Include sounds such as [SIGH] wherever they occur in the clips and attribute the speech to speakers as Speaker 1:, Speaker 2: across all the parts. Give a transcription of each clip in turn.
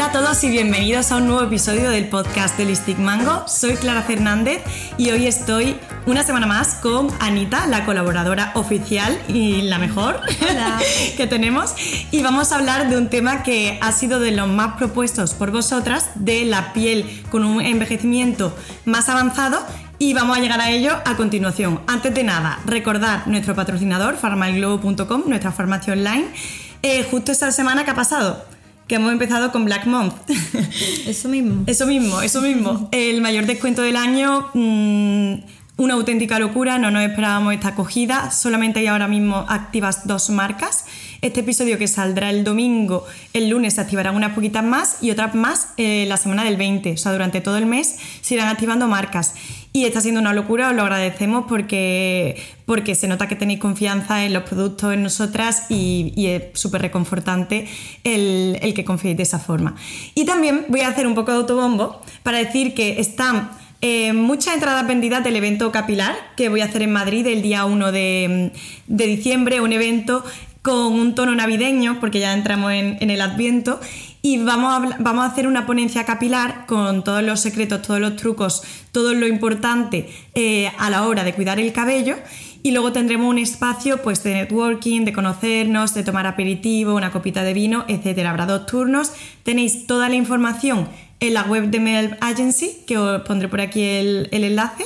Speaker 1: Hola a todos y bienvenidos a un nuevo episodio del podcast de Listic Mango. Soy Clara Fernández y hoy estoy una semana más con Anita, la colaboradora oficial y la mejor [LAUGHS] que tenemos. Y vamos a hablar de un tema que ha sido de los más propuestos por vosotras, de la piel con un envejecimiento más avanzado y vamos a llegar a ello a continuación. Antes de nada, recordar nuestro patrocinador, farmaglobo.com, nuestra farmacia online. Eh, justo esta semana que ha pasado, que hemos empezado con Black Month. [LAUGHS]
Speaker 2: Eso mismo.
Speaker 1: Eso mismo, eso mismo. El mayor descuento del año, mm, una auténtica locura, no nos esperábamos esta acogida, solamente hay ahora mismo activas dos marcas. Este episodio que saldrá el domingo, el lunes se activarán unas poquitas más y otras más eh, la semana del 20, o sea, durante todo el mes se irán activando marcas. Y está siendo una locura, os lo agradecemos porque, porque se nota que tenéis confianza en los productos, en nosotras y, es súper reconfortante el, el que confiéis de esa forma. Y también voy a hacer un poco de autobombo para decir que están eh, muchas entradas vendidas del evento capilar que voy a hacer en Madrid el día 1 de, de diciembre, un evento con un tono navideño, porque ya entramos en, en el Adviento, y vamos a, vamos a, hacer una ponencia capilar con todos los secretos, todos los trucos, todo lo importante eh, a la hora de cuidar el cabello. Y luego tendremos un espacio pues, de networking, de conocernos, de tomar aperitivo, una copita de vino, etc. Habrá dos turnos. Tenéis toda la información en la web de Mail Agency, que os pondré por aquí el, el enlace.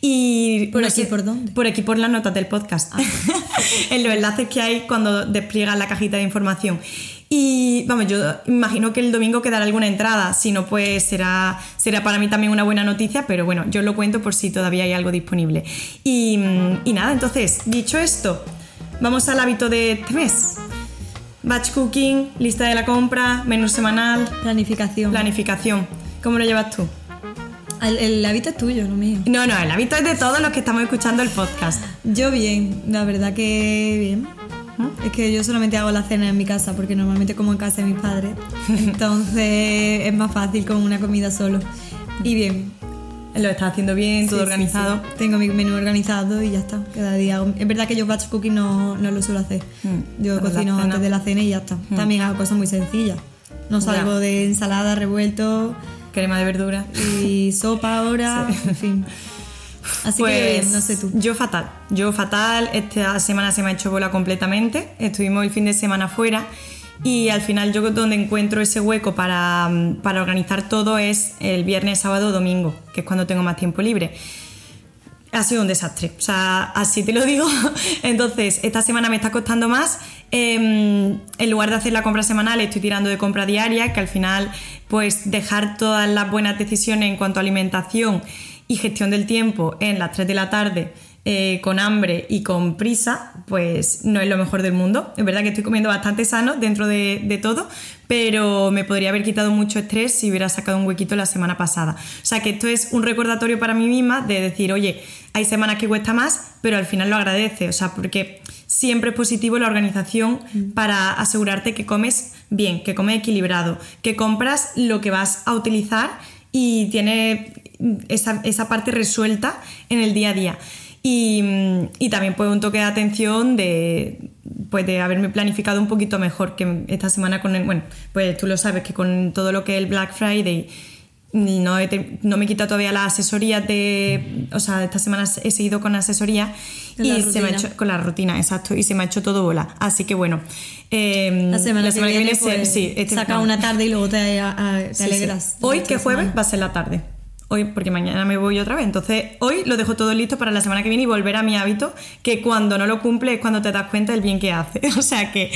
Speaker 1: Y
Speaker 2: ¿Por aquí por dónde?
Speaker 1: Por aquí por las notas del podcast. Ah. [LAUGHS] en los enlaces que hay cuando despliegan la cajita de información. Y vamos, yo imagino que el domingo quedará alguna entrada, si no, pues será, será para mí también una buena noticia, pero bueno, yo lo cuento por si todavía hay algo disponible. Y, y nada, entonces, dicho esto, vamos al hábito de este mes. Batch cooking, lista de la compra, menú semanal.
Speaker 2: Planificación.
Speaker 1: Planificación. ¿Cómo lo llevas tú?
Speaker 2: El, el, hábito es tuyo, no mío.
Speaker 1: No, no, el hábito es de todos los que estamos escuchando el podcast.
Speaker 2: Yo bien, la verdad que bien. Es que yo solamente hago la cena en mi casa porque normalmente como en casa de mis padres. [LAUGHS] Entonces es más fácil con una comida solo. Y bien.
Speaker 1: Lo estás haciendo bien, todo
Speaker 2: Sí,
Speaker 1: organizado.
Speaker 2: sí, sí. Tengo mi menú organizado y ya está. Cada día. hago- Es verdad que yo batch cooking no, no lo suelo hacer.
Speaker 1: Mm.
Speaker 2: Yo cocino antes de la cena y ya está. También hago cosas muy sencillas. No salgo
Speaker 1: Ya.
Speaker 2: de ensalada, revuelto
Speaker 1: Crema de verdura.
Speaker 2: y sopa ahora, [LAUGHS] en fin. Así que bien, no sé tú.
Speaker 1: Yo fatal, yo fatal. Esta semana se me ha hecho bola completamente. Estuvimos el fin de semana fuera y al final yo donde encuentro ese hueco para, para organizar todo es el viernes, sábado, domingo, que es cuando tengo más tiempo libre. Ha sido un desastre, o sea, así te lo digo. [LAUGHS] Entonces, esta semana me está costando más. Eh, en lugar de hacer la compra semanal, estoy tirando de compra diaria, que al final, pues dejar todas las buenas decisiones en cuanto a alimentación y gestión del tiempo en las 3 de la tarde eh, con hambre y con prisa, pues no es lo mejor del mundo. Es verdad que estoy comiendo bastante sano dentro de, de todo, pero me podría haber quitado mucho estrés si hubiera sacado un huequito la semana pasada. O sea que esto es un recordatorio para mí misma de decir, oye, hay semanas que cuesta más, pero al final lo agradece. O sea, porque siempre es positivo la organización para asegurarte que comes bien, que comes equilibrado, que compras lo que vas a utilizar y tiene esa, esa parte resuelta en el día a día. Y, mm, y también pues un toque de atención de, pues de haberme planificado un poquito mejor que esta semana con el, bueno, pues tú lo sabes que con todo lo que es el Black Friday y no, he no me quita todavía las asesorías de, o sea, esta semana he seguido con asesoría y
Speaker 2: la
Speaker 1: se me ha hecho con la rutina, exacto, y se me ha hecho todo bola. Así que bueno, eh,
Speaker 2: La semana, que viene,
Speaker 1: se-
Speaker 2: pues,
Speaker 1: sí, este-
Speaker 2: saca
Speaker 1: no.
Speaker 2: una tarde y luego te, a- a- te
Speaker 1: Sí,
Speaker 2: alegras.
Speaker 1: sí. Hoy, que jueves,
Speaker 2: semana.
Speaker 1: va a ser la tarde. Hoy, porque mañana me voy otra vez. Entonces, hoy lo dejo todo listo para la semana que viene y volver a mi hábito, que cuando no lo cumple es cuando te das cuenta del bien que hace. [LAUGHS] O sea que,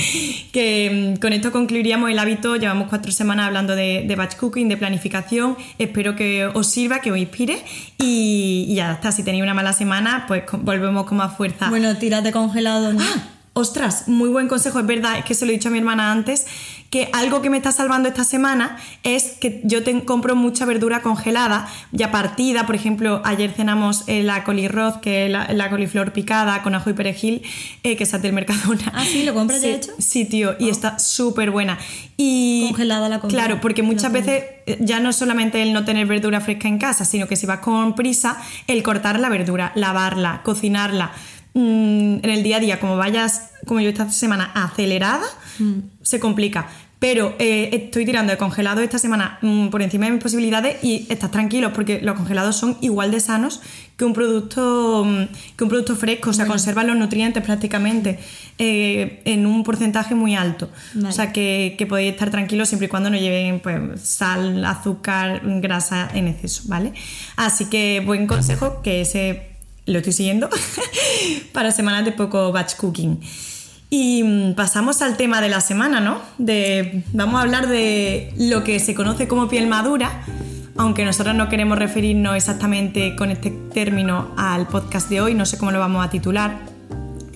Speaker 1: que mm, con esto concluiríamos el hábito. Llevamos cuatro semanas hablando de, de batch cooking, de planificación. Espero que os sirva, que os inspire. Y, y ya está. Si tenéis una mala semana, pues volvemos con más fuerza.
Speaker 2: Bueno, tírate congelado. ¿no?
Speaker 1: ¡Ah! Ostras, muy buen consejo, es verdad, es que se lo he dicho a mi hermana antes, que algo que me está salvando esta semana es que yo te- compro mucha verdura congelada, ya partida, por ejemplo, ayer cenamos eh, la colirroz, que es la, la coliflor picada con ajo y perejil, eh, que está del Mercadona.
Speaker 2: Ah, ¿sí? ¿Lo compras ya
Speaker 1: Sí,
Speaker 2: hecho?
Speaker 1: Sí, tío, y está súper buena. Y
Speaker 2: Congelada la compra.
Speaker 1: Claro, porque muchas veces eh, ya no solamente el no tener verdura fresca en casa, sino que si vas con prisa, el cortar la verdura, lavarla, cocinarla. Mm, en el día a día, como vayas, como yo esta semana, acelerada,
Speaker 2: Mm.
Speaker 1: se complica. Pero eh, estoy tirando de congelados esta semana mm, por encima de mis posibilidades y estás tranquilos porque los congelados son igual de sanos que un producto, que un producto fresco, o sea, conservan los nutrientes prácticamente eh, en un porcentaje muy alto. O sea, que, que, podéis estar tranquilos siempre y cuando no lleven pues, sal, azúcar, grasa en exceso, ¿vale? Así que buen consejo que ese lo estoy siguiendo [LAUGHS] para semanas de poco batch cooking. Y mm, pasamos al tema de la semana, ¿no? De, vamos a hablar de lo que se conoce como piel madura, aunque nosotros no queremos referirnos exactamente con este término al podcast de hoy, no sé cómo lo vamos a titular,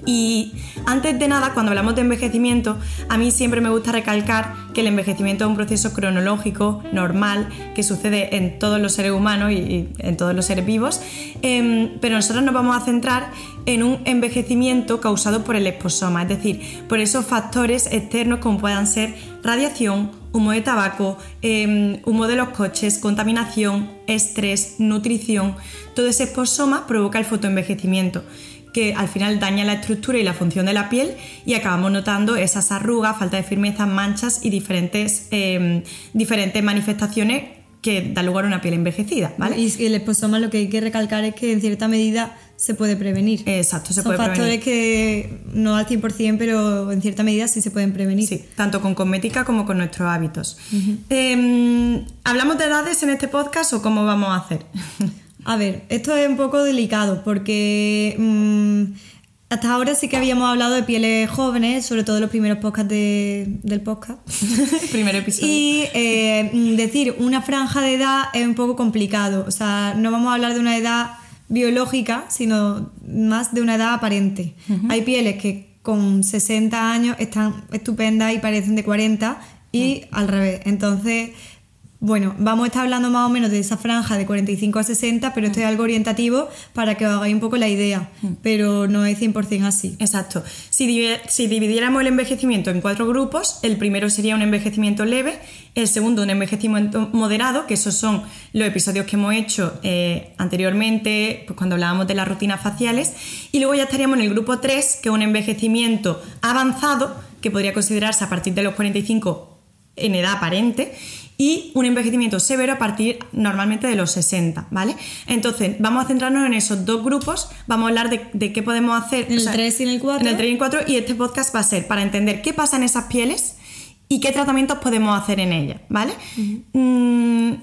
Speaker 1: y antes de nada, cuando hablamos de envejecimiento, a mí siempre me gusta recalcar que el envejecimiento es un proceso cronológico, normal, que sucede en todos los seres humanos y en todos los seres vivos, em, pero nosotros nos vamos a centrar en un envejecimiento causado por el esposoma, es decir, por esos factores externos como puedan ser radiación, humo de tabaco, em, humo de los coches, contaminación, estrés, nutrición. Todo ese esposoma provoca el fotoenvejecimiento que al final daña la estructura y la función de la piel y acabamos notando esas arrugas, falta de firmeza, manchas y diferentes, em, diferentes manifestaciones que dan lugar a una piel envejecida, ¿vale?
Speaker 2: Y el esposoma lo que hay que recalcar es que en cierta medida se puede prevenir.
Speaker 1: Exacto, se
Speaker 2: Son
Speaker 1: puede
Speaker 2: factores que no al 100%, pero en cierta medida sí se pueden prevenir.
Speaker 1: Sí, tanto con cosmética como con nuestros hábitos. Em, ¿Hablamos de edades en este podcast o cómo vamos a hacer? [LAUGHS]
Speaker 2: A ver, esto es un poco delicado porque mm, hasta ahora sí que habíamos hablado de pieles jóvenes, sobre todo en los primeros podcasts del podcast. [LAUGHS]
Speaker 1: Primer episodio.
Speaker 2: Y eh, mm, decir una franja de edad es un poco complicado. O sea, no vamos a hablar de una edad biológica, sino más de una edad aparente. Hay pieles que con 60 años están estupendas y parecen de 40 y al revés. Entonces bueno, vamos a estar hablando más o menos de esa franja de 45 a 60, pero esto es algo orientativo para que os hagáis un poco la idea, mm. pero no es 100% así.
Speaker 1: Exacto. Si, dividiéramos el envejecimiento en cuatro grupos, el primero sería un envejecimiento leve, el segundo un envejecimiento moderado, que esos son los episodios que hemos hecho eh, anteriormente, pues cuando hablábamos de las rutinas faciales, y luego ya estaríamos en el grupo 3, que es un envejecimiento avanzado, que podría considerarse a partir de los 45 en edad aparente y un envejecimiento severo a partir normalmente de los 60, ¿vale? Entonces, vamos a centrarnos en esos dos grupos, vamos a hablar de, qué podemos hacer.
Speaker 2: En el 3 y en el 4.
Speaker 1: En el 3 y el 4, y este podcast va a ser para entender qué pasa en esas pieles y qué tratamientos podemos hacer en ellas, ¿vale? Mm,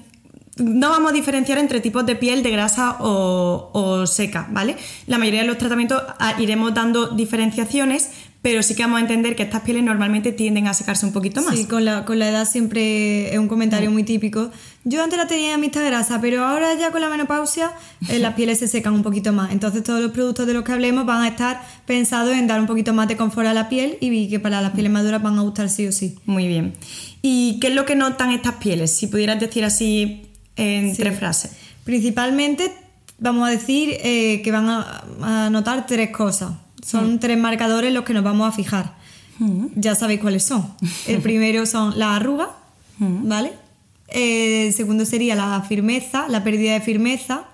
Speaker 1: no vamos a diferenciar entre tipos de piel de grasa o, o, seca, ¿vale? La mayoría de los tratamientos ah, iremos dando diferenciaciones, pero sí que vamos a entender que estas pieles normalmente tienden a secarse un poquito más.
Speaker 2: Sí, con la, con la edad siempre es un comentario muy típico. Yo antes la tenía en de grasa, pero ahora ya con la menopausia eh, las pieles se secan un poquito más. Entonces todos los productos de los que hablemos van a estar pensados en dar un poquito más de confort a la piel y que para las pieles maduras van a gustar sí o sí.
Speaker 1: Muy bien. ¿Y qué es lo que notan estas pieles? Si pudieras decir así en tres frases.
Speaker 2: Principalmente vamos a decir eh, que van a, a notar tres cosas. Son tres marcadores los que nos vamos a fijar. Ya sabéis cuáles son. El [LAUGHS] primero son las arrugas, ¿vale? El segundo sería la firmeza, la pérdida de firmeza.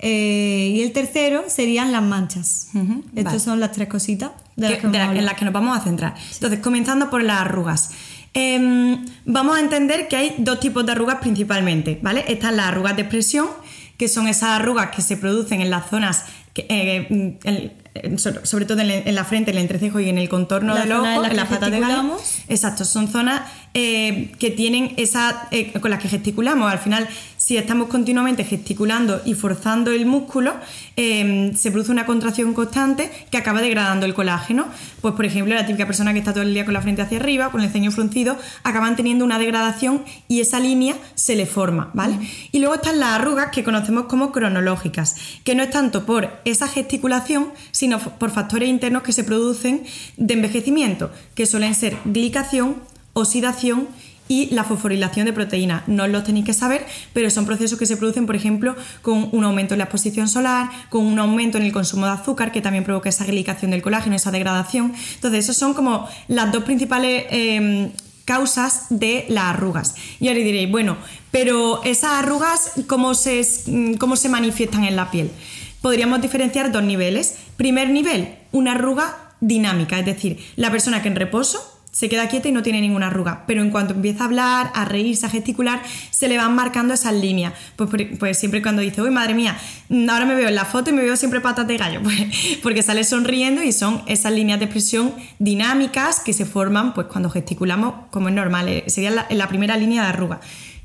Speaker 2: Eh, y el tercero serían las manchas. Estas son las tres cositas
Speaker 1: de las que en las que nos vamos a centrar. Entonces, comenzando por las arrugas. Em, vamos a entender que hay dos tipos de arrugas principalmente, ¿vale? Están las arrugas de expresión, que son esas arrugas que se producen en las zonas que, eh, sobre todo en la frente, en el entrecejo y en el contorno del ojo, en, las patas de gallo. Exacto, son zonas eh, que tienen esa. Eh, con las que gesticulamos. Al final, si estamos continuamente gesticulando y forzando el músculo, em, se produce una contracción constante que acaba degradando el colágeno. Pues, por ejemplo, la típica persona que está todo el día con la frente hacia arriba, con el ceño fruncido, acaban teniendo una degradación y esa línea se le forma, ¿vale? Y luego están las arrugas que conocemos como cronológicas, que no es tanto por esa gesticulación, sino por factores internos que se producen de envejecimiento, que suelen ser glicación, oxidación y la fosforilación de proteínas. No los tenéis que saber, pero son procesos que se producen, por ejemplo, con un aumento en la exposición solar, con un aumento en el consumo de azúcar, que también provoca esa glicación del colágeno, esa degradación. Entonces, esos son como las dos principales em, causas de las arrugas. Y ahora diréis, bueno, pero esas arrugas, ¿cómo se, cómo se manifiestan en la piel? Podríamos diferenciar dos niveles. Primer nivel, una arruga dinámica, es decir, la persona que en reposo se queda quieta y no tiene ninguna arruga. Pero en cuanto empieza a hablar, a reírse, a gesticular, se le van marcando esas líneas. Pues, pues siempre cuando dice, uy, madre mía, ahora me veo en la foto y me veo siempre patas de gallo, [LAUGHS] pues porque sale sonriendo y son esas líneas de expresión dinámicas que se forman pues cuando gesticulamos como es normal. Eh, sería la primera línea de arruga.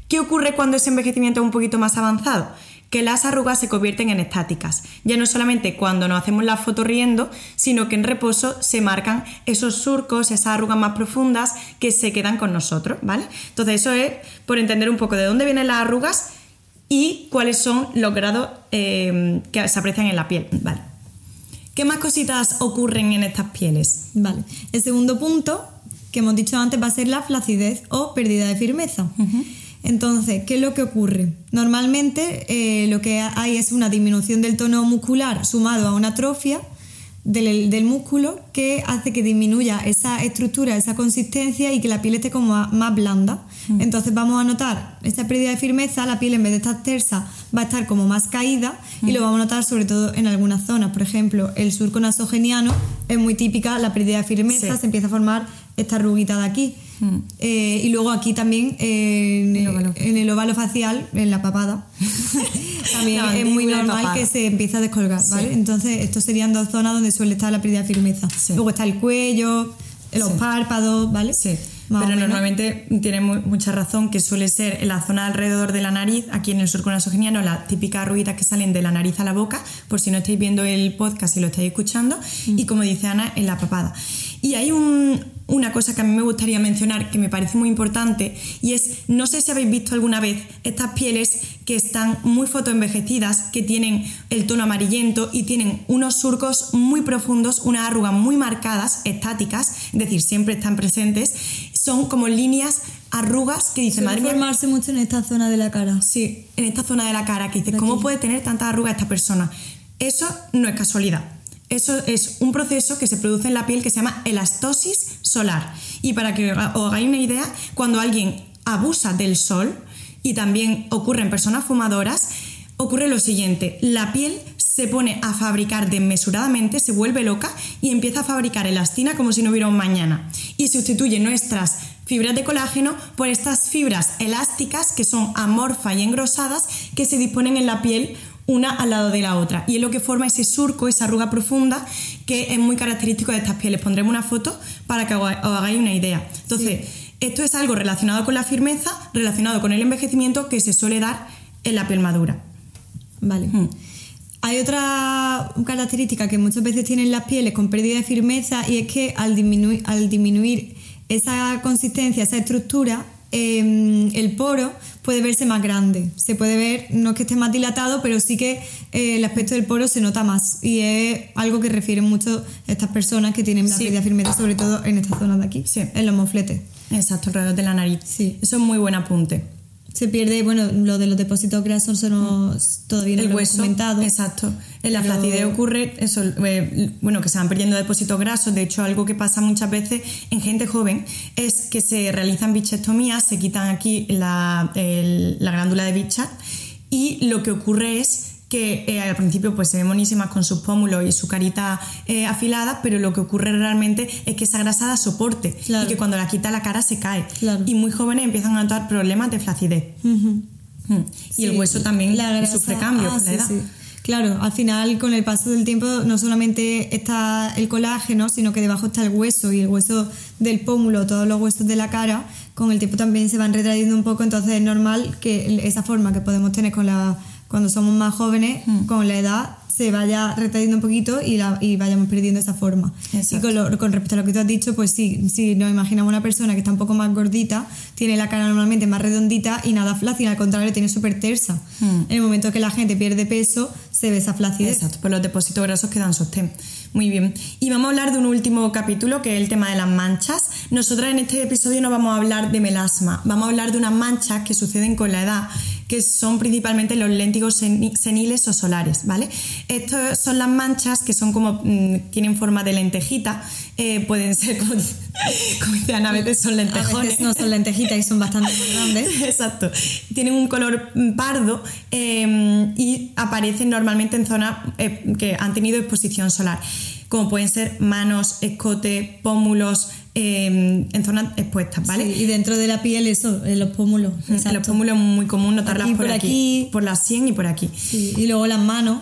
Speaker 1: ¿Qué ocurre cuando ese envejecimiento es un poquito más avanzado? Que las arrugas se convierten en estáticas. Ya no solamente cuando nos hacemos la foto riendo, sino que en reposo se marcan esos surcos, esas arrugas más profundas que se quedan con nosotros, ¿vale? Entonces eso es por entender un poco de dónde vienen las arrugas y cuáles son los grados eh, que se aprecian en la piel, ¿vale? ¿Qué más cositas ocurren en estas pieles?
Speaker 2: Vale. El segundo punto que hemos dicho antes va a ser la flacidez o pérdida de firmeza. Entonces, ¿qué es lo que ocurre? Normalmente eh, lo que hay es una disminución del tono muscular sumado a una atrofia del, músculo que hace que disminuya esa estructura, esa consistencia y que la piel esté como más blanda. Mm. Entonces vamos a notar esta pérdida de firmeza, la piel en vez de estar tersa va a estar como más caída y lo mm. vamos a notar sobre todo en algunas zonas. Por ejemplo, el surco nasogeniano es muy típica, la pérdida de firmeza, se empieza a formar esta arruguita de aquí. Mm. Eh, y luego aquí también en, el óvalo facial, en la papada, [LAUGHS] también es muy normal que se empiece a descolgar, ¿vale? Entonces, estos serían dos zonas donde suele estar la pérdida de firmeza. Luego está el cuello, los párpados, ¿vale?
Speaker 1: Sí. Pero normalmente tiene mucha razón que suele ser en la zona alrededor de la nariz, aquí en el surco nasogeniano, las típicas arruguitas que salen de la nariz a la boca, por si no estáis viendo el podcast y lo estáis escuchando, mm. y como dice Ana, en la papada. Y hay una cosa que a mí me gustaría mencionar que me parece muy importante y es, no sé si habéis visto alguna vez estas pieles que están muy fotoenvejecidas, que tienen el tono amarillento y tienen unos surcos muy profundos, unas arrugas muy marcadas, estáticas, es decir, siempre están presentes, son como líneas arrugas que dice
Speaker 2: madre formarse mucho en esta zona de la cara.
Speaker 1: Sí, en esta zona de la cara que dice, ¿cómo puede tener tantas arrugas esta persona? Eso no es casualidad. Eso es un proceso que se produce en la piel que se llama elastosis solar. Y para que os hagáis una idea, cuando alguien abusa del sol, y también ocurre en personas fumadoras, ocurre lo siguiente, la piel se pone a fabricar desmesuradamente, se vuelve loca y empieza a fabricar elastina como si no hubiera un mañana. Y sustituye nuestras fibras de colágeno por estas fibras elásticas que son amorfas y engrosadas que se disponen en la piel una al lado de la otra. Y es lo que forma ese surco, esa arruga profunda, que es muy característico de estas pieles. Pondremos una foto para que os hagáis una idea. Entonces, esto es algo relacionado con la firmeza, relacionado con el envejecimiento que se suele dar en la piel madura.
Speaker 2: Vale. Hmm. Hay otra característica que muchas veces tienen las pieles con pérdida de firmeza y es que al disminuir, al disminuir esa consistencia, esa estructura, Em, el poro puede verse más grande. Se puede ver, no es que esté más dilatado, pero sí que eh, el aspecto del poro se nota más. Y es algo que refieren mucho estas personas que tienen la sí. firmeza, sobre todo en esta zona de aquí, en los mofletes.
Speaker 1: Exacto, alrededor de la nariz. Sí. Eso es muy buen apunte
Speaker 2: se pierde, bueno, lo de los depósitos grasos son todavía no
Speaker 1: el
Speaker 2: lo
Speaker 1: hueso,
Speaker 2: comentado.
Speaker 1: Exacto. En la flacidez ocurre eso, eh, bueno, que se van perdiendo depósitos grasos. De hecho, algo que pasa muchas veces en gente joven es que se realizan bichectomías, se quitan aquí la, la glándula de bicha y lo que ocurre es que eh, al principio pues se ven monísimas con sus pómulos y su carita eh, afilada, pero lo que ocurre realmente es que esa grasa da soporte y que cuando la quita la cara se cae. Y muy jóvenes empiezan a notar problemas de flacidez. Mm. Y el hueso también la sufre cambios ah, la edad.
Speaker 2: Claro, al final con el paso del tiempo no solamente está el colágeno, sino que debajo está el hueso y el hueso del pómulo, todos los huesos de la cara, con el tiempo también se van retrayendo un poco, entonces es normal que esa forma que podemos tener con la cuando somos más jóvenes, mm. con la edad se vaya retrayendo un poquito y, la, y vayamos perdiendo esa forma. Y con, con, respecto a lo que tú has dicho, pues sí, si nos imaginamos una persona que está un poco más gordita, tiene la cara normalmente más redondita y nada flácida, al contrario, tiene súper tersa. Mm. En el momento que la gente pierde peso, se ve esa flacidez.
Speaker 1: Exacto, pues los depósitos grasos quedan sostén. Muy bien. Y vamos a hablar de un último capítulo que es el tema de las manchas. Nosotras en este episodio no vamos a hablar de melasma, vamos a hablar de unas manchas que suceden con la edad que son principalmente los léntigos seniles o solares, ¿vale? Estas son las manchas que son como, mm, tienen forma de lentejita, eh, pueden [LAUGHS] ser como, como a veces son lentejones. A
Speaker 2: veces no son lentejitas y son bastante grandes. [LAUGHS]
Speaker 1: Exacto. Tienen un color mm, pardo em, y aparecen normalmente en zonas eh, que han tenido exposición solar como pueden ser manos, escote, pómulos, eh, en zonas expuestas, ¿vale?
Speaker 2: Sí, y dentro de la piel, eso, en los pómulos.
Speaker 1: En
Speaker 2: exacto.
Speaker 1: los pómulos es muy común notarlas
Speaker 2: Aquí,
Speaker 1: por,
Speaker 2: por
Speaker 1: aquí,
Speaker 2: aquí.
Speaker 1: por la sien y por aquí.
Speaker 2: Sí, y luego las manos.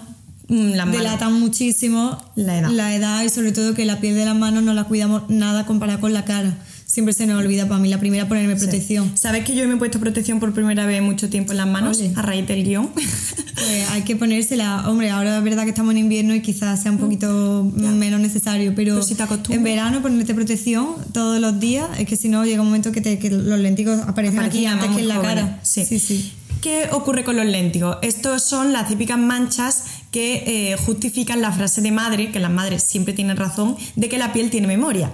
Speaker 1: Mm, las manos.
Speaker 2: delatan muchísimo
Speaker 1: La edad.
Speaker 2: edad y sobre todo que la piel de las manos no la cuidamos nada comparada con la cara. Siempre se nos olvida para mí la primera ponerme protección.
Speaker 1: ¿Sabes que yo me he puesto protección por primera vez en mucho tiempo en las manos
Speaker 2: Ole.
Speaker 1: a raíz del guion? [LAUGHS]
Speaker 2: Pues hay que ponérsela. Hombre, ahora es verdad que estamos en invierno y quizás sea un poquito menos necesario, pero,
Speaker 1: Pero si te acostumbras.
Speaker 2: en verano ponerte protección todos los días, es que si no llega un momento que, te- que los lentigos aparecen aquí antes que en la
Speaker 1: jóvenes.
Speaker 2: cara.
Speaker 1: Sí.
Speaker 2: sí, sí.
Speaker 1: ¿Qué ocurre con los léntigos? Estos son las típicas manchas que eh, justifican la frase de madre, que las madres siempre tienen razón, de que la piel tiene memoria.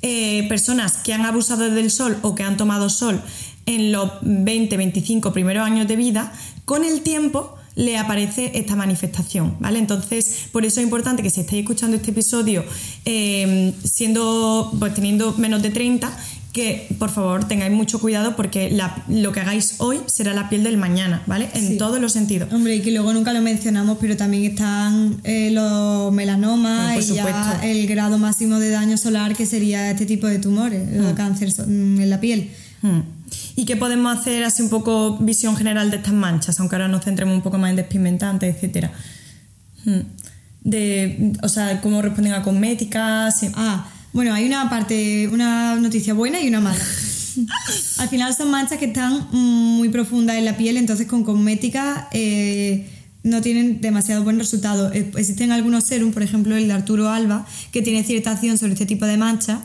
Speaker 1: Eh, personas que han abusado del sol o que han tomado sol en los 20, 25 primeros años de vida, con el tiempo le aparece esta manifestación, ¿vale? Entonces, por eso es importante que si estáis escuchando este episodio eh, siendo, pues teniendo menos de 30, que por favor tengáis mucho cuidado porque la- lo que hagáis hoy será la piel del mañana, ¿vale? En
Speaker 2: Sí.
Speaker 1: todos los sentidos.
Speaker 2: Hombre, y que luego nunca lo mencionamos, pero también están eh, los melanomas y ya el grado máximo de daño solar que sería este tipo de tumores, el cáncer so- mm, en la piel.
Speaker 1: Hmm. ¿Y qué podemos hacer así un poco visión general de estas manchas? Aunque ahora nos centremos un poco más en despigmentantes, etcétera. Hmm. De, o sea, cómo responden a cosméticas.
Speaker 2: Ah, bueno, hay una parte, una noticia buena y una mala. [LAUGHS] Al final son manchas que están mm, muy profundas en la piel, entonces con cosmética eh, no tienen demasiado buen resultado. Eh, Existen algunos serums, por ejemplo el de Arturo Alba, que tiene cierta acción sobre este tipo de manchas.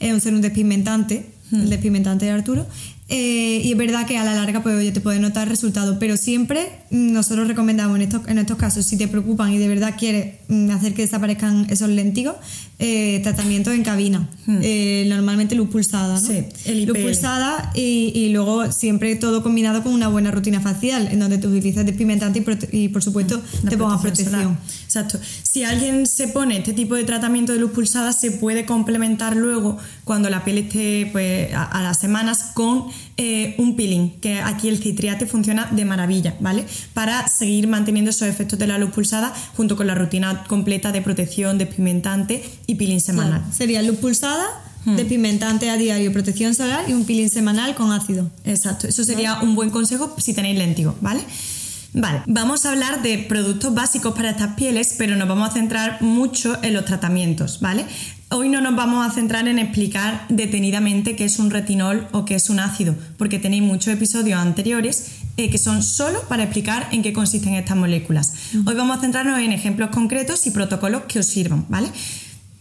Speaker 2: Es un serum despigmentante, el despigmentante de Arturo. Eh, y es verdad que a la larga pues, oye, te puede notar resultados, pero siempre mm, nosotros recomendamos en estos, en estos casos, si te preocupan y de verdad quieres mm, hacer que desaparezcan esos lentigos, eh, tratamiento en cabina. Eh, normalmente luz pulsada, ¿no?
Speaker 1: Sí, el
Speaker 2: luz pulsada y, y luego siempre todo combinado con una buena rutina facial, en donde tú utilizas despigmentante y, y, por supuesto
Speaker 1: Una
Speaker 2: te pongas
Speaker 1: protección. Exacto. Si alguien se pone este tipo de tratamiento de luz pulsada, se puede complementar luego cuando la piel esté pues, a, a las semanas con eh, un peeling, que aquí el citriate funciona de maravilla, ¿vale? Para seguir manteniendo esos efectos de la luz pulsada junto con la rutina completa de protección, despigmentante y peeling semanal.
Speaker 2: Claro, Sería luz pulsada, despigmentante a diario, protección solar y un peeling semanal con ácido.
Speaker 1: Exacto, eso sería un buen consejo si tenéis léntigo, ¿vale? Vale, vamos a hablar de productos básicos para estas pieles, pero nos vamos a centrar mucho en los tratamientos, ¿vale? Hoy no nos vamos a centrar en explicar detenidamente qué es un retinol o qué es un ácido, porque tenéis muchos episodios anteriores eh, que son solo para explicar en qué consisten estas moléculas. Hoy vamos a centrarnos en ejemplos concretos y protocolos que os sirvan, ¿vale?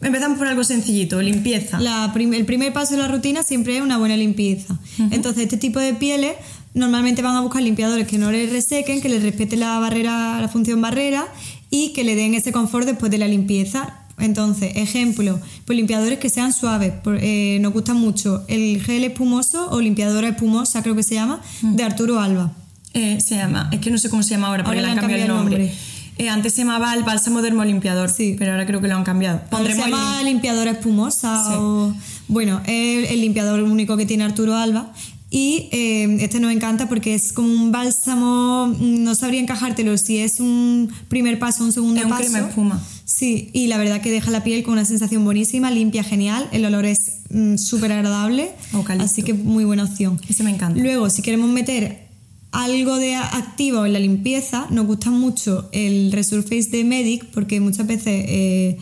Speaker 1: Empezamos por algo sencillito, limpieza.
Speaker 2: La prim- el primer paso de la rutina siempre es una buena limpieza. Entonces, este tipo de pieles normalmente van a buscar limpiadores que no les resequen, que les respeten la barrera, la función barrera y que le den ese confort después de la limpieza. Entonces, ejemplo, pues limpiadores que sean suaves. Por- eh, nos gusta mucho el gel espumoso o limpiadora espumosa, creo que se llama, de Arturo Alba.
Speaker 1: Eh, se llama, es que no sé cómo se llama ahora porque
Speaker 2: Ahora
Speaker 1: le han cambiado, el nombre. Eh, antes se llamaba el bálsamo dermolimpiador,
Speaker 2: Sí.
Speaker 1: pero ahora creo que lo han cambiado.
Speaker 2: Se
Speaker 1: Pondremos el
Speaker 2: llama limpiadora espumosa
Speaker 1: Sí.
Speaker 2: o... Bueno, es el limpiador único que tiene Arturo Alba y eh, este nos encanta porque es como un bálsamo, mm, no sabría encajártelo si es un primer paso o un segundo
Speaker 1: Es un
Speaker 2: paso.
Speaker 1: crema espuma.
Speaker 2: Sí, y la verdad que deja la piel con una sensación buenísima, limpia, genial, el olor es mm, súper agradable,
Speaker 1: Eucalipto.
Speaker 2: así que muy buena opción.
Speaker 1: Ese me encanta.
Speaker 2: Luego, si queremos meter algo de activo en la limpieza, nos gusta mucho el Resurface de Medic porque muchas veces eh,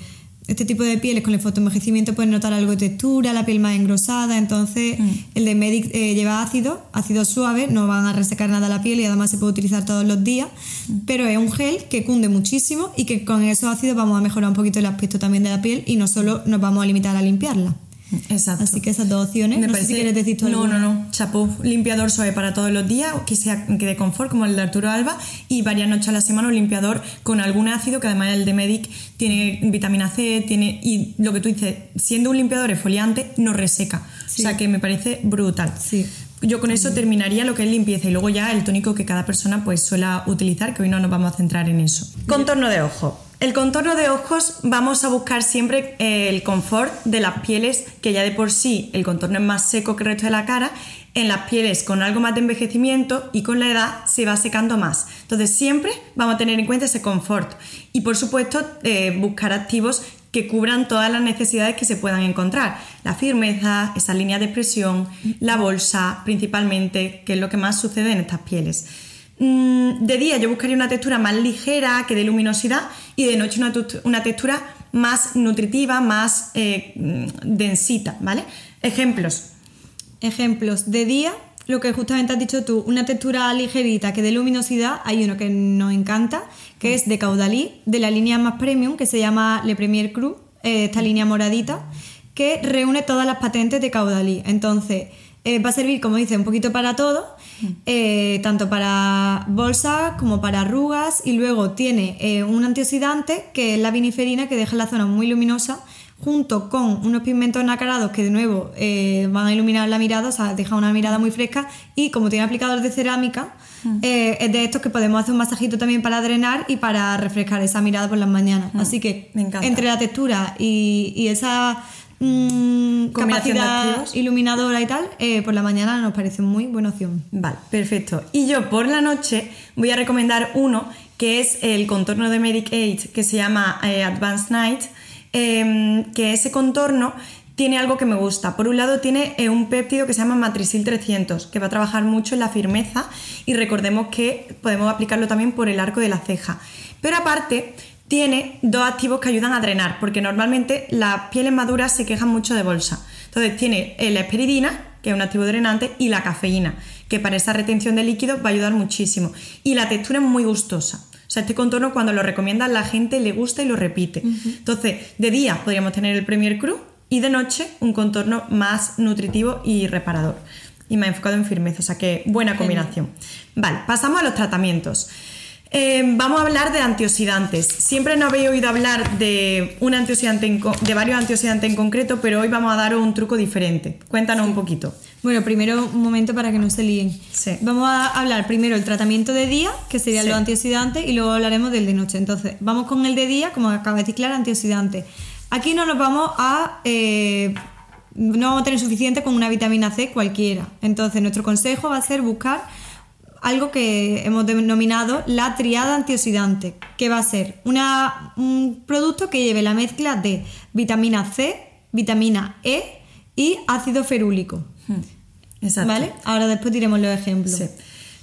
Speaker 2: este tipo de pieles con el fotoenvejecimiento pueden notar algo de textura, la piel más engrosada, entonces
Speaker 1: Mm.
Speaker 2: el de Medic eh, lleva ácido, ácido suave, no van a resecar nada la piel y además se puede utilizar todos los días,
Speaker 1: Mm.
Speaker 2: pero es un gel que cunde muchísimo y que con esos ácidos vamos a mejorar un poquito el aspecto también de la piel y no solo nos vamos a limitar a limpiarla.
Speaker 1: Exacto.
Speaker 2: Así que esas dos opciones, no sé si quieres decir tú
Speaker 1: No,
Speaker 2: alguna.
Speaker 1: no, no. Chapó. Limpiador suave para todos los días, que sea que de confort, como el de Arturo Alba, y varias noches a la semana un limpiador con algún ácido, que además el de Medic tiene vitamina C, tiene. Y lo que tú dices, siendo un limpiador exfoliante, no reseca.
Speaker 2: Sí.
Speaker 1: O sea que me parece brutal.
Speaker 2: Sí.
Speaker 1: Yo con eso terminaría lo que es limpieza y luego ya el tónico que cada persona pues suela utilizar, que hoy no nos vamos a centrar en eso. Contorno de ojos. El contorno de ojos vamos a buscar siempre eh, el confort de las pieles que ya de por sí el contorno es más seco que el resto de la cara. En las pieles con algo más de envejecimiento y con la edad se va secando más. Entonces siempre vamos a tener en cuenta ese confort. Y por supuesto eh, buscar activos que cubran todas las necesidades que se puedan encontrar. La firmeza, esa línea de expresión, la bolsa principalmente, que es lo que más sucede en estas pieles. Mm, de día yo buscaría una textura más ligera, que dé luminosidad, y de noche una, textura más nutritiva, más eh, mm, densita, ¿vale? Ejemplos.
Speaker 2: Ejemplos. De día, lo que justamente has dicho tú, una textura ligerita que dé luminosidad, hay uno que nos encanta, que es de Caudalí, de la línea más premium, que se llama Le Premier Cru, eh, esta línea moradita, que reúne todas las patentes de Caudalí. Entonces, eh, va a servir, como dice, un poquito para todo, eh, tanto para bolsas como para arrugas, y luego tiene un antioxidante, que es la viniferina, que deja la zona muy luminosa junto con unos pigmentos nacarados que de nuevo eh, van a iluminar la mirada, o sea, dejan una mirada muy fresca y como tiene aplicador de cerámica, mm. eh, es de estos que podemos hacer un masajito también para drenar y para refrescar esa mirada por las mañanas. Mm. Así que entre la textura y, esa mm, capacidad iluminadora y tal, eh, por la mañana nos parece muy buena opción.
Speaker 1: Vale, perfecto. Y yo por la noche voy a recomendar uno que es el contorno de Medic 8 que se llama Advanced Night Em, que ese contorno tiene algo que me gusta. Por un lado tiene eh, un péptido que se llama Matrisil 300, que va a trabajar mucho en la firmeza y recordemos que podemos aplicarlo también por el arco de la ceja. Pero aparte tiene dos activos que ayudan a drenar, porque normalmente las pieles maduras se quejan mucho de bolsa. Entonces tiene la esperidina, que es un activo drenante, y la cafeína, que para esa retención de líquidos va a ayudar muchísimo. Y la textura es muy gustosa. O sea, este contorno cuando lo recomienda la gente le gusta y lo repite. Entonces, de día podríamos tener el Premier Cru y de noche un contorno más nutritivo y reparador. Y más enfocado en firmeza, o sea que buena combinación. Vale, pasamos a los tratamientos. Eh, vamos a hablar de antioxidantes. Siempre no habéis oído hablar de, un antioxidante de varios antioxidantes en concreto, pero hoy vamos a dar un truco diferente. Cuéntanos un poquito.
Speaker 2: Bueno, primero un momento para que no se líen. Vamos a hablar primero el tratamiento de día, que sería los antioxidantes, y luego hablaremos del de noche. Entonces, vamos con el de día, como acaba de decir Clara, antioxidante. Aquí no nos vamos a... Eh, no vamos a tener suficiente con una vitamina C cualquiera. Entonces, nuestro consejo va a ser buscar algo que hemos denominado la triada antioxidante, que va a ser un producto que lleve la mezcla de vitamina C, vitamina E y ácido ferúlico. Hmm. Exacto. ¿Vale? Ahora después diremos los ejemplos.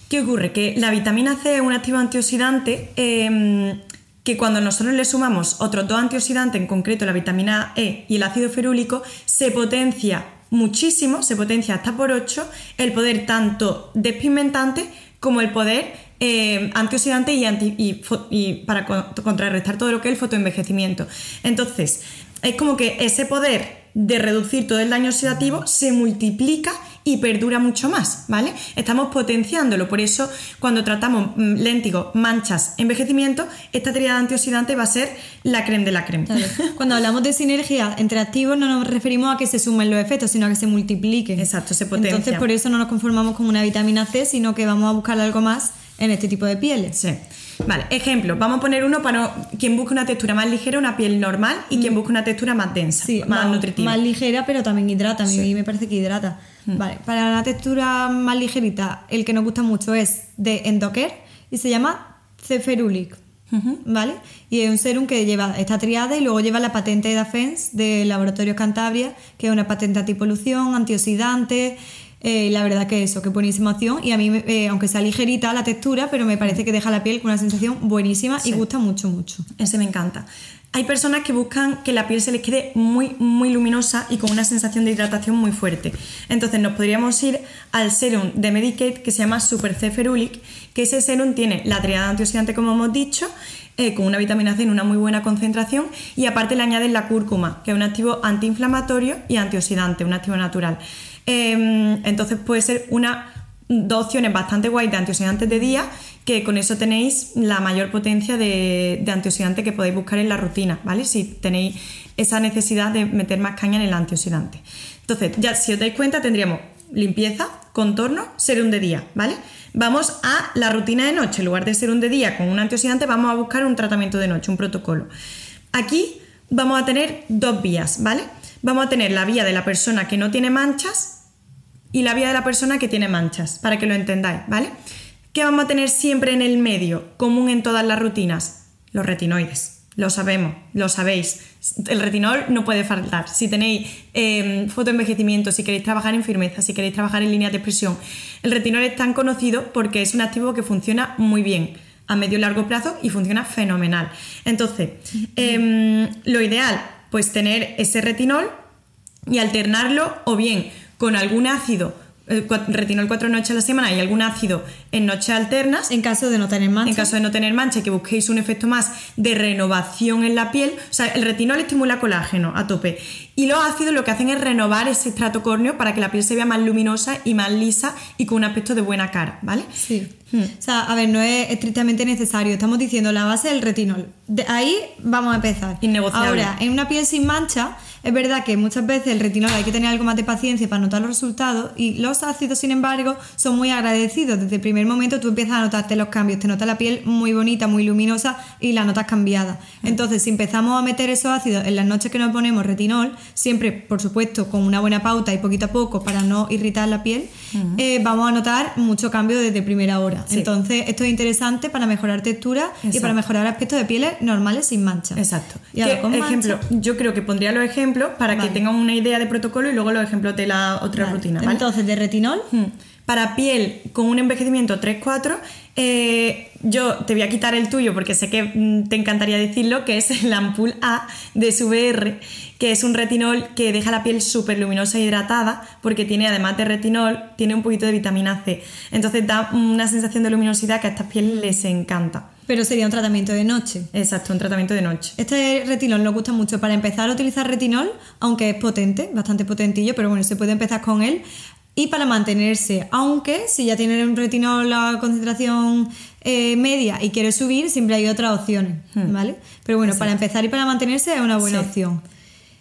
Speaker 1: ¿Qué ocurre? Que la vitamina C es un activo antioxidante em, que cuando nosotros le sumamos otros dos antioxidantes, en concreto la vitamina E y el ácido ferúlico, se potencia muchísimo, se potencia hasta por 8 el poder tanto despigmentante como el poder eh, antioxidante y, y, para contrarrestar todo lo que es el fotoenvejecimiento. Entonces, es como que ese poder de reducir todo el daño oxidativo se multiplica y perdura mucho más, ¿vale? Estamos potenciándolo, por eso cuando tratamos mm, léntigos, manchas, envejecimiento, esta triada antioxidante va a ser la creme de la creme. [LAUGHS]
Speaker 2: Cuando hablamos de sinergia entre activos no nos referimos a que se sumen los efectos, sino a que se multipliquen.
Speaker 1: Exacto, se potencia.
Speaker 2: Entonces por eso no nos conformamos con una vitamina C, sino que vamos a buscar algo más en este tipo de pieles.
Speaker 1: Sí. Vale, ejemplo, vamos a poner uno para quien busque una textura más ligera, una piel normal, y quien mm. busque una textura más densa, más, nutritiva.
Speaker 2: Más ligera, pero también hidrata, a mí me parece que hidrata. Mm. Vale, para la textura más ligerita, el que nos gusta mucho es de Endoker y se llama Ceferulic. ¿Vale? Y es un serum que lleva esta triada y luego lleva la patente de Defense de Laboratorios Cantabria, que es una patente antipolución, antioxidante, eh, la verdad que eso, que buenísima opción. Y a mí, eh, aunque sea ligerita la textura, pero me parece que deja la piel con una sensación buenísima y gusta mucho, mucho.
Speaker 1: Ese me encanta. Hay personas que buscan que la piel se les quede muy, muy luminosa y con una sensación de hidratación muy fuerte. Entonces nos podríamos ir al serum de Medicate que se llama Super C Ferulic, que ese serum tiene la triada antioxidante como hemos dicho, eh, con una vitamina C en una muy buena concentración y aparte le añaden la cúrcuma, que es un activo antiinflamatorio y antioxidante, un activo natural. Em, entonces puede ser una dos opciones bastante guay de antioxidantes de día, que con eso tenéis la mayor potencia de, antioxidante que podéis buscar en la rutina, ¿vale? Si tenéis esa necesidad de meter más caña en el antioxidante. Entonces, ya si os dais cuenta, tendríamos limpieza, contorno, serum de día, ¿vale? Vamos a la rutina de noche. En lugar de serum de día con un antioxidante, vamos a buscar un tratamiento de noche, un protocolo. Aquí vamos a tener dos vías, ¿vale? Vamos a tener la vía de la persona que no tiene manchas y la vida de la persona que tiene manchas, para que lo entendáis, ¿vale? ¿Qué vamos a tener siempre en el medio, común en todas las rutinas? Los retinoides. Lo sabemos, lo sabéis. El retinol no puede faltar. Si tenéis eh, fotoenvejecimiento, si queréis trabajar en firmeza, si queréis trabajar en líneas de expresión, el retinol es tan conocido porque es un activo que funciona muy bien a medio y largo plazo y funciona fenomenal. Entonces, em, lo ideal, pues tener ese retinol y alternarlo o bien con algún ácido eh, retinol cuatro noches a la semana y algún ácido en noches alternas.
Speaker 2: En caso de no tener mancha.
Speaker 1: En caso de no tener mancha, que busquéis un efecto más de renovación en la piel. O sea, el retinol estimula colágeno a tope. Y los ácidos lo que hacen es renovar ese estrato córneo para que la piel se vea más luminosa y más lisa y con un aspecto de buena cara, ¿vale?
Speaker 2: Sí. Hmm. O sea, a ver, no es estrictamente necesario. Estamos diciendo la base del retinol. De ahí vamos a empezar.
Speaker 1: Innegociable.
Speaker 2: Ahora, en una piel sin mancha es verdad que muchas veces el retinol hay que tener algo más de paciencia para notar los resultados y los ácidos, sin embargo, son muy agradecidos. Desde el primer momento tú empiezas a notarte los cambios, te nota la piel muy bonita, muy luminosa y la notas cambiada. Entonces, si empezamos a meter esos ácidos en las noches que nos ponemos retinol, siempre, por supuesto, con una buena pauta y poquito a poco para no irritar la piel, eh, vamos a notar mucho cambio desde primera hora. Entonces, esto es interesante para mejorar textura y para mejorar aspectos de pieles normales sin mancha.
Speaker 1: Exacto. Y ejemplo, yo creo que pondría los ejemplos para que tengan una idea de protocolo y luego los ejemplos de la otra rutina.
Speaker 2: Entonces, de retinol.
Speaker 1: Hmm. Para piel con un envejecimiento 3-4, eh, yo te voy a quitar el tuyo porque sé que mm, te encantaría decirlo, que es el Ampul A de SVR, que es un retinol que deja la piel súper luminosa e hidratada porque tiene, además de retinol, tiene un poquito de vitamina C. Entonces da una sensación de luminosidad que a estas pieles les encanta.
Speaker 2: Pero sería un tratamiento de noche.
Speaker 1: Exacto, un tratamiento de noche.
Speaker 2: Este retinol nos gusta mucho para empezar a utilizar retinol, aunque es potente, bastante potentillo, pero bueno, se puede empezar con él. Y para mantenerse, aunque si ya tiene un retinol la concentración eh, media y quiere subir, siempre hay otras opciones, hmm. ¿vale? Pero bueno, para empezar y para mantenerse es una buena opción.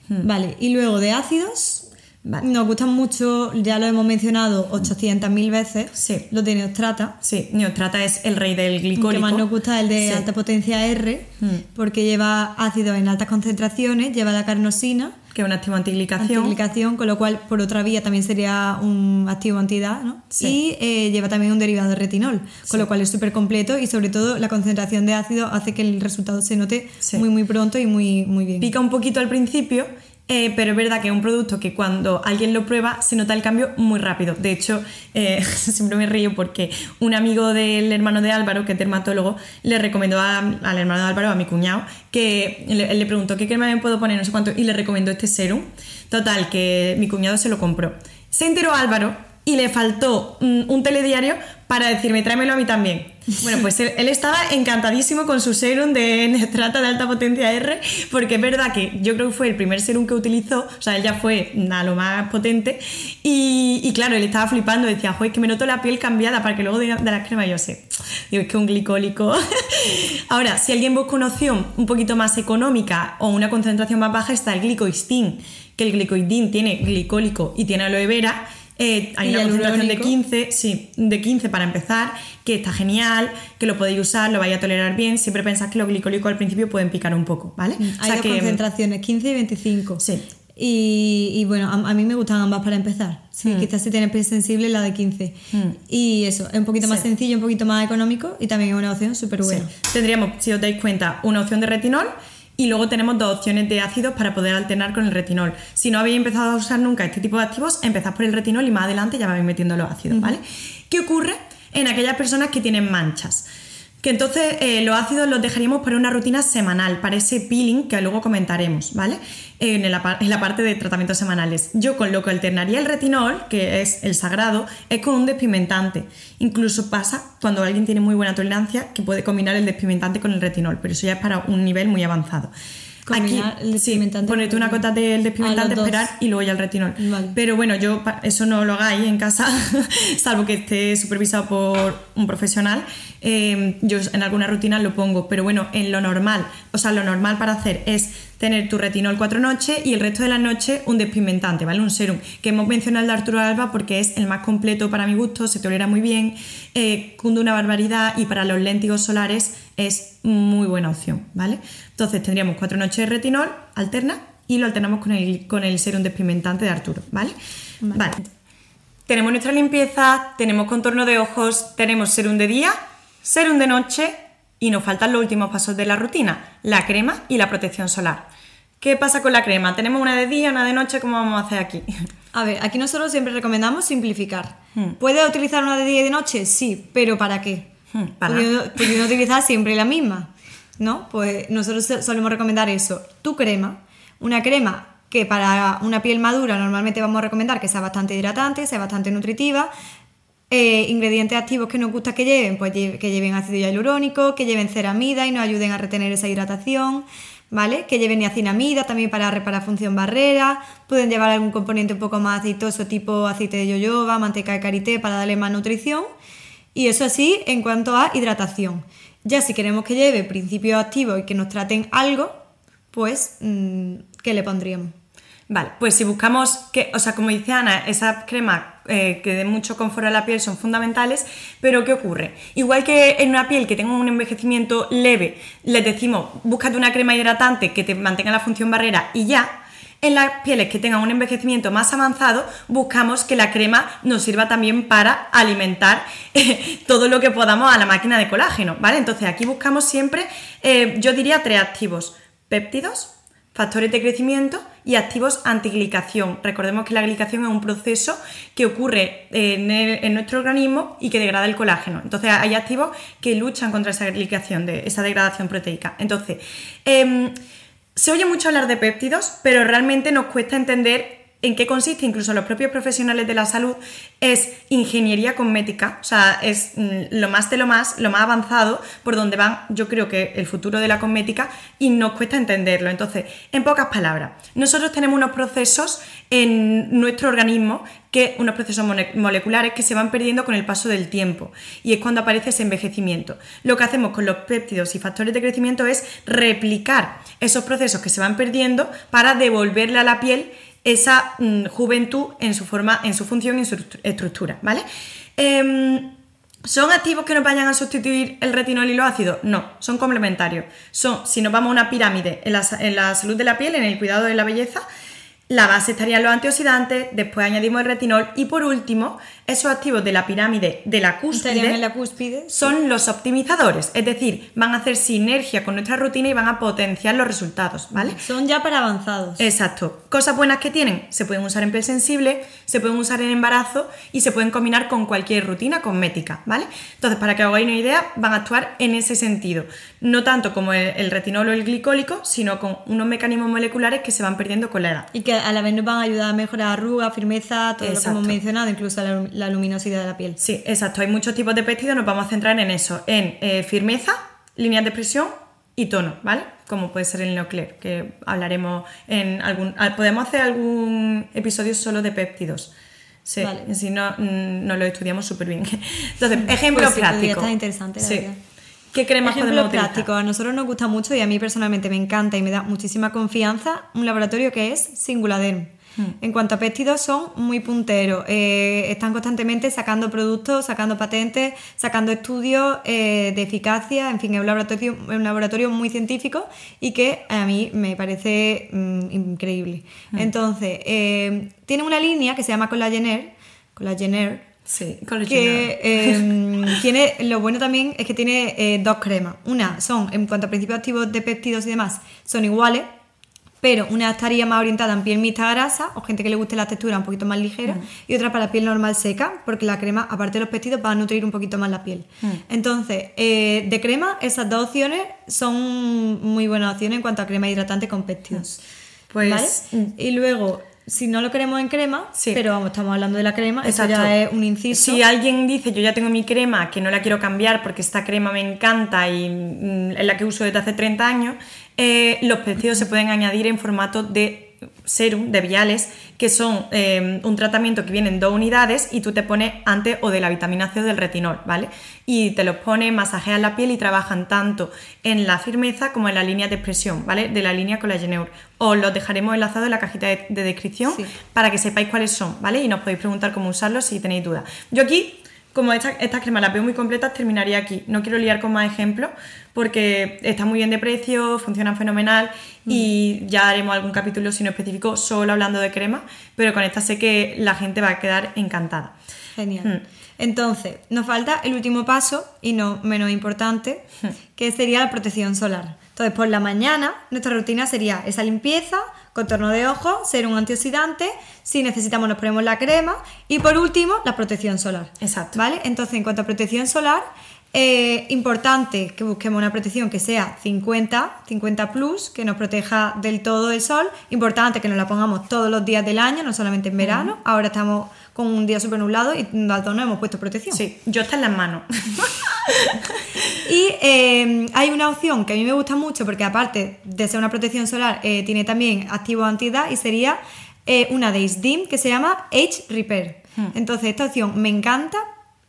Speaker 2: Hmm. Vale, y luego de ácidos, nos gustan mucho, ya lo hemos mencionado 800.000 veces,
Speaker 1: sí.
Speaker 2: lo de Neostrata.
Speaker 1: Sí, Neostrata es el rey del glicólico.
Speaker 2: Que más nos gusta el de alta potencia R, mm. porque lleva ácidos en altas concentraciones, lleva la carnosina.
Speaker 1: Que es un activo antiglicación.
Speaker 2: Antiglicación, con lo cual por otra vía también sería un activo antiedad, ¿no? Y eh, lleva también un derivado de retinol, con lo cual es súper completo y sobre todo la concentración de ácido hace que el resultado se note muy muy pronto y muy, muy bien.
Speaker 1: Pica un poquito al principio eh, pero es verdad que es un producto que cuando alguien lo prueba se nota el cambio muy rápido. De hecho, eh, [LAUGHS] siempre me río porque un amigo del hermano de Álvaro, que es dermatólogo, le recomendó al hermano de Álvaro, a mi cuñado, que él le preguntó qué crema me puedo poner, no sé cuánto, y le recomendó este serum. Total, que mi cuñado se lo compró. Se enteró Álvaro y le faltó un telediario para decirme, tráemelo a mí también. Bueno, pues él, estaba encantadísimo con su serum de Nestrata [LAUGHS] de alta potencia R, porque es verdad que yo creo que fue el primer serum que utilizó, o sea, él ya fue a lo más potente, y, claro, él estaba flipando, decía, joder, es que me noto la piel cambiada para que luego de, de la crema yo sé. Digo, es que un glicólico. [LAUGHS] Ahora, si alguien busca una opción un poquito más económica o una concentración más baja, está el glicoistin, que el glicoidin tiene glicólico y tiene aloe vera, eh, hay una concentración de 15, sí, de 15 para empezar, que está genial, que lo podéis usar, lo vais a tolerar bien. Siempre pensad que los glicólicos al principio pueden picar un poco, ¿vale?
Speaker 2: Mm, hay dos concentraciones, 15 y 25.
Speaker 1: Sí.
Speaker 2: Y, bueno, a, mí me gustan ambas para empezar. Sí, mm. Quizás si tienes piel sensible, la de 15. Mm. Y eso, es un poquito más sencillo, un poquito más económico y también es una opción súper buena.
Speaker 1: Tendríamos, si os dais cuenta, una opción de retinol y luego tenemos dos opciones de ácidos para poder alternar con el retinol. Si no habéis empezado a usar nunca este tipo de activos, empezad por el retinol y más adelante ya vais metiendo los ácidos, ¿vale? ¿Qué ocurre en aquellas personas que tienen manchas? Que entonces eh, los ácidos los dejaríamos para una rutina semanal, para ese peeling que luego comentaremos, ¿vale? En la, en la, parte de tratamientos semanales. Yo con lo que alternaría el retinol, que es el sagrado, es con un despigmentante. Incluso pasa cuando alguien tiene muy buena tolerancia que puede combinar el despigmentante con el retinol, pero eso ya es para un nivel muy avanzado.
Speaker 2: Aquí, sí,
Speaker 1: ponerte una cota del despigmentante, esperar y luego ya el retinol. Pero bueno, yo eso no lo hagáis en casa, [LAUGHS] salvo que esté supervisado por un profesional. Em, yo en alguna rutina lo pongo, pero bueno, en lo normal, o sea, lo normal para hacer es tener tu retinol cuatro noches y el resto de la noche un despigmentante, ¿vale? Un serum, que hemos mencionado el de Arturo Alba porque es el más completo para mi gusto, se tolera muy bien, eh, cunde una barbaridad y para los léntigos solares es muy buena opción, ¿vale? Entonces tendríamos cuatro noches de retinol alterna y lo alternamos con el, con el serum despigmentante de Arturo, ¿vale? Vale. Tenemos nuestra limpieza, tenemos contorno de ojos, tenemos serum de día, serum de noche Y nos faltan los últimos pasos de la rutina, la crema y la protección solar. ¿Qué pasa con la crema? ¿Tenemos una de día, una de noche? ¿Cómo vamos a hacer aquí? [LAUGHS]
Speaker 2: A ver, aquí nosotros siempre recomendamos simplificar.
Speaker 1: Hmm.
Speaker 2: ¿Puedes utilizar una de día y de noche? Sí, pero ¿para qué?
Speaker 1: Hmm, para
Speaker 2: Pudiendo, pudiendo utilizar siempre la misma, ¿no? Pues nosotros so- solemos recomendar eso. Tu crema, una crema que para una piel madura normalmente vamos a recomendar que sea bastante hidratante, sea bastante nutritiva. Eh, ingredientes activos que nos gusta que lleven, pues que lleven ácido hialurónico, que lleven ceramida y nos ayuden a retener esa hidratación, ¿vale? Que lleven niacinamida también para reparar función barrera, pueden llevar algún componente un poco más aceitoso tipo aceite de yoyoba, manteca de karité para darle más nutrición. Y eso así en cuanto a hidratación. Ya si queremos que lleve principios activos y que nos traten algo, pues, mm, ¿qué le pondríamos?
Speaker 1: Vale, pues si buscamos que, o sea, como dice Ana, esas cremas eh, que den mucho confort a la piel son fundamentales, pero ¿qué ocurre? Igual que en una piel que tenga un envejecimiento leve, les decimos, búscate una crema hidratante que te mantenga la función barrera y ya. En las pieles que tengan un envejecimiento más avanzado, buscamos que la crema nos sirva también para alimentar eh, todo lo que podamos a la máquina de colágeno, ¿vale? Entonces aquí buscamos siempre, eh, yo diría tres activos, péptidos, factores de crecimiento y activos antiglicación. Recordemos que la glicación es un proceso que ocurre en, el- en nuestro organismo y que degrada el colágeno. Entonces hay activos que luchan contra esa glicación, de, esa degradación proteica. Entonces, em, se oye mucho hablar de péptidos, pero realmente nos cuesta entender en qué consiste, incluso los propios profesionales de la salud, es ingeniería cosmética, o sea, es mm, lo más de lo más, lo más avanzado, por donde van, yo creo que el futuro de la cosmética, y nos cuesta entenderlo. Entonces, en pocas palabras, nosotros tenemos unos procesos en nuestro organismo, que unos procesos moleculares que se van perdiendo con el paso del tiempo, y es cuando aparece ese envejecimiento. Lo que hacemos con los péptidos y factores de crecimiento es replicar esos procesos que se van perdiendo para devolverle a la piel esa mm, juventud en su forma, en su función y en su estru- estructura, ¿vale? Em, ¿Son activos que nos vayan a sustituir el retinol y los ácidos? No, son complementarios. Son, si nos vamos a una pirámide en la, en la salud de la piel, en el cuidado de la belleza, la base estarían los antioxidantes, después añadimos el retinol y por último, esos activos de la pirámide de la cúspide
Speaker 2: en la cúspide.
Speaker 1: son los optimizadores, es decir, van a hacer sinergia con nuestra rutina y van a potenciar los resultados, ¿vale?
Speaker 2: Son ya para avanzados.
Speaker 1: Exacto. Cosas buenas que tienen, se pueden usar en piel sensible, se pueden usar en embarazo y se pueden combinar con cualquier rutina cosmética, ¿vale? Entonces, para que hagáis una idea, van a actuar en ese sentido. No tanto como el, el retinol o el glicólico, sino con unos mecanismos moleculares que se van perdiendo con la edad.
Speaker 2: Y que a la vez nos van a ayudar a mejorar arruga, firmeza, todo lo que
Speaker 1: Exacto.
Speaker 2: hemos mencionado, incluso la, la luminosidad de la piel.
Speaker 1: Sí, exacto. Hay muchos tipos de péptidos, nos vamos a centrar en eso, en eh, firmeza, líneas de expresión y tono, ¿vale? Como puede ser el Neocler, que hablaremos en algún... ah, Podemos hacer algún episodio solo de péptidos. Sí,
Speaker 2: Vale.
Speaker 1: si no, mm, nos lo estudiamos súper bien. [LAUGHS] Entonces, ejemplo
Speaker 2: Pues sí,
Speaker 1: práctico.
Speaker 2: estar interesante, la
Speaker 1: Sí.
Speaker 2: verdad.
Speaker 1: ¿Qué
Speaker 2: Ejemplo práctico, a nosotros nos gusta mucho y a mí personalmente me encanta y me da muchísima confianza un laboratorio que es Singuladerm.
Speaker 1: Hmm.
Speaker 2: En cuanto a péptidos son muy punteros, eh, están constantemente sacando productos, sacando patentes, sacando estudios eh, de eficacia, en fin, es un laboratorio, un laboratorio muy científico y que a mí me parece mm, increíble.
Speaker 1: Hmm.
Speaker 2: Entonces, eh, tiene una línea que se llama Collagener, Collagener,
Speaker 1: Sí,
Speaker 2: que eh, [LAUGHS] tiene lo bueno también es que tiene eh, dos cremas. Una son, en cuanto a principios activos de péptidos y demás, son iguales, pero una estaría más orientada en piel mixta grasa o gente que le guste la textura un poquito más ligera y otra para piel normal seca, porque la crema, aparte de los péptidos, va a nutrir un poquito más la piel. Entonces, eh, de crema, esas dos opciones son muy buenas opciones en cuanto a crema hidratante con péptidos.
Speaker 1: Pues,
Speaker 2: ¿Vale? Y luego, si no lo queremos en crema,
Speaker 1: Sí.
Speaker 2: pero vamos, estamos hablando de la crema, eso ya es un inciso.
Speaker 1: Si alguien dice yo ya tengo mi crema que no la quiero cambiar porque esta crema me encanta y mm, es la que uso desde hace 30 años, eh, los péptidos se pueden añadir en formato de serum, de viales, que son eh, un tratamiento que viene en dos unidades y tú te pones antes o de la vitamina C o del retinol, ¿vale? Y te los pones, masajeas la piel y trabajan tanto en la firmeza como en la línea de expresión, ¿vale? De la línea Collageneur. Os los dejaremos enlazados en la cajita de, de descripción
Speaker 2: Sí.
Speaker 1: para que sepáis cuáles son, ¿vale? Y nos podéis preguntar cómo usarlos si tenéis dudas. Yo aquí, como esta- estas cremas las veo muy completas, terminaría aquí. No quiero liar con más ejemplos porque están muy bien de precio, funcionan fenomenal y ya haremos algún capítulo, si no específico, solo hablando de crema, pero con esta sé que la gente va a quedar encantada.
Speaker 2: Genial.
Speaker 1: Hmm.
Speaker 2: Entonces, nos falta el último paso, y no menos importante, que sería la protección solar. Entonces, por la mañana, nuestra rutina sería esa limpieza, contorno de ojos, ser un antioxidante, si necesitamos nos ponemos la crema y por último, la protección solar.
Speaker 1: Exacto.
Speaker 2: ¿Vale? Entonces, en cuanto a protección solar, eh, importante que busquemos una protección que sea 50, 50 plus, que nos proteja del todo del sol. Importante que nos la pongamos todos los días del año, no solamente en verano. Ahora estamos con un día súper nublado y las dos no hemos puesto protección.
Speaker 1: Sí, yo está en las manos. [LAUGHS]
Speaker 2: Y eh, hay una opción que a mí me gusta mucho porque aparte de ser una protección solar, eh, tiene también activo anti-edad y sería eh, una de Dim que se llama Age Repair. Entonces esta opción me encanta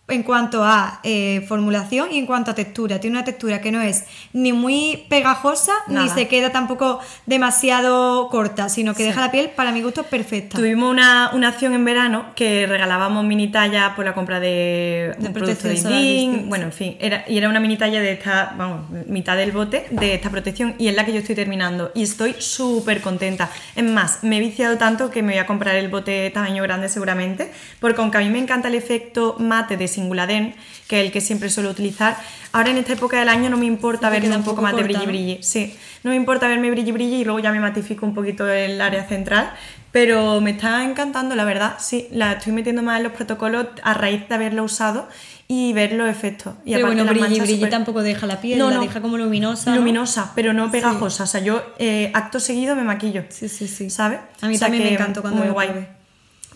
Speaker 2: en cuanto a eh, formulación y en cuanto a textura. Tiene una textura que no es ni muy pegajosa
Speaker 1: Nada.
Speaker 2: ni se queda tampoco demasiado corta, sino que
Speaker 1: Sí.
Speaker 2: deja la piel para mi gusto perfecta.
Speaker 1: Tuvimos una, una acción en verano que regalábamos mini talla por la compra de,
Speaker 2: De
Speaker 1: un producto
Speaker 2: protección
Speaker 1: de
Speaker 2: solar
Speaker 1: Indin.
Speaker 2: distinta.
Speaker 1: Bueno, en fin, era, y era una mini talla de esta, vamos, mitad del bote de esta protección y es la que yo estoy terminando y estoy súper contenta. Es más, me he viciado tanto que me voy a comprar el bote tamaño grande seguramente, porque aunque a mí me encanta el efecto mate de Singuladen, que es el que siempre suelo utilizar, ahora en esta época del año no me importa verme un poco más de brilli
Speaker 2: ¿no?
Speaker 1: brilli. Sí, no me importa verme brilli brilli y luego ya me matifico un poquito el área central, pero me está encantando, la verdad. Sí, la estoy metiendo más en los protocolos a raíz de haberlo usado y ver los efectos. Y
Speaker 2: Pero bueno, brilli, brilli
Speaker 1: súper-
Speaker 2: tampoco deja la piel,
Speaker 1: No,
Speaker 2: la
Speaker 1: no.
Speaker 2: deja como luminosa. ¿no?
Speaker 1: Luminosa, pero no pegajosa. O sea, yo eh, acto seguido me maquillo.
Speaker 2: Sí, sí, sí.
Speaker 1: ¿Sabes?
Speaker 2: A mí
Speaker 1: O sea
Speaker 2: también me
Speaker 1: que
Speaker 2: encantó cuando
Speaker 1: muy guay.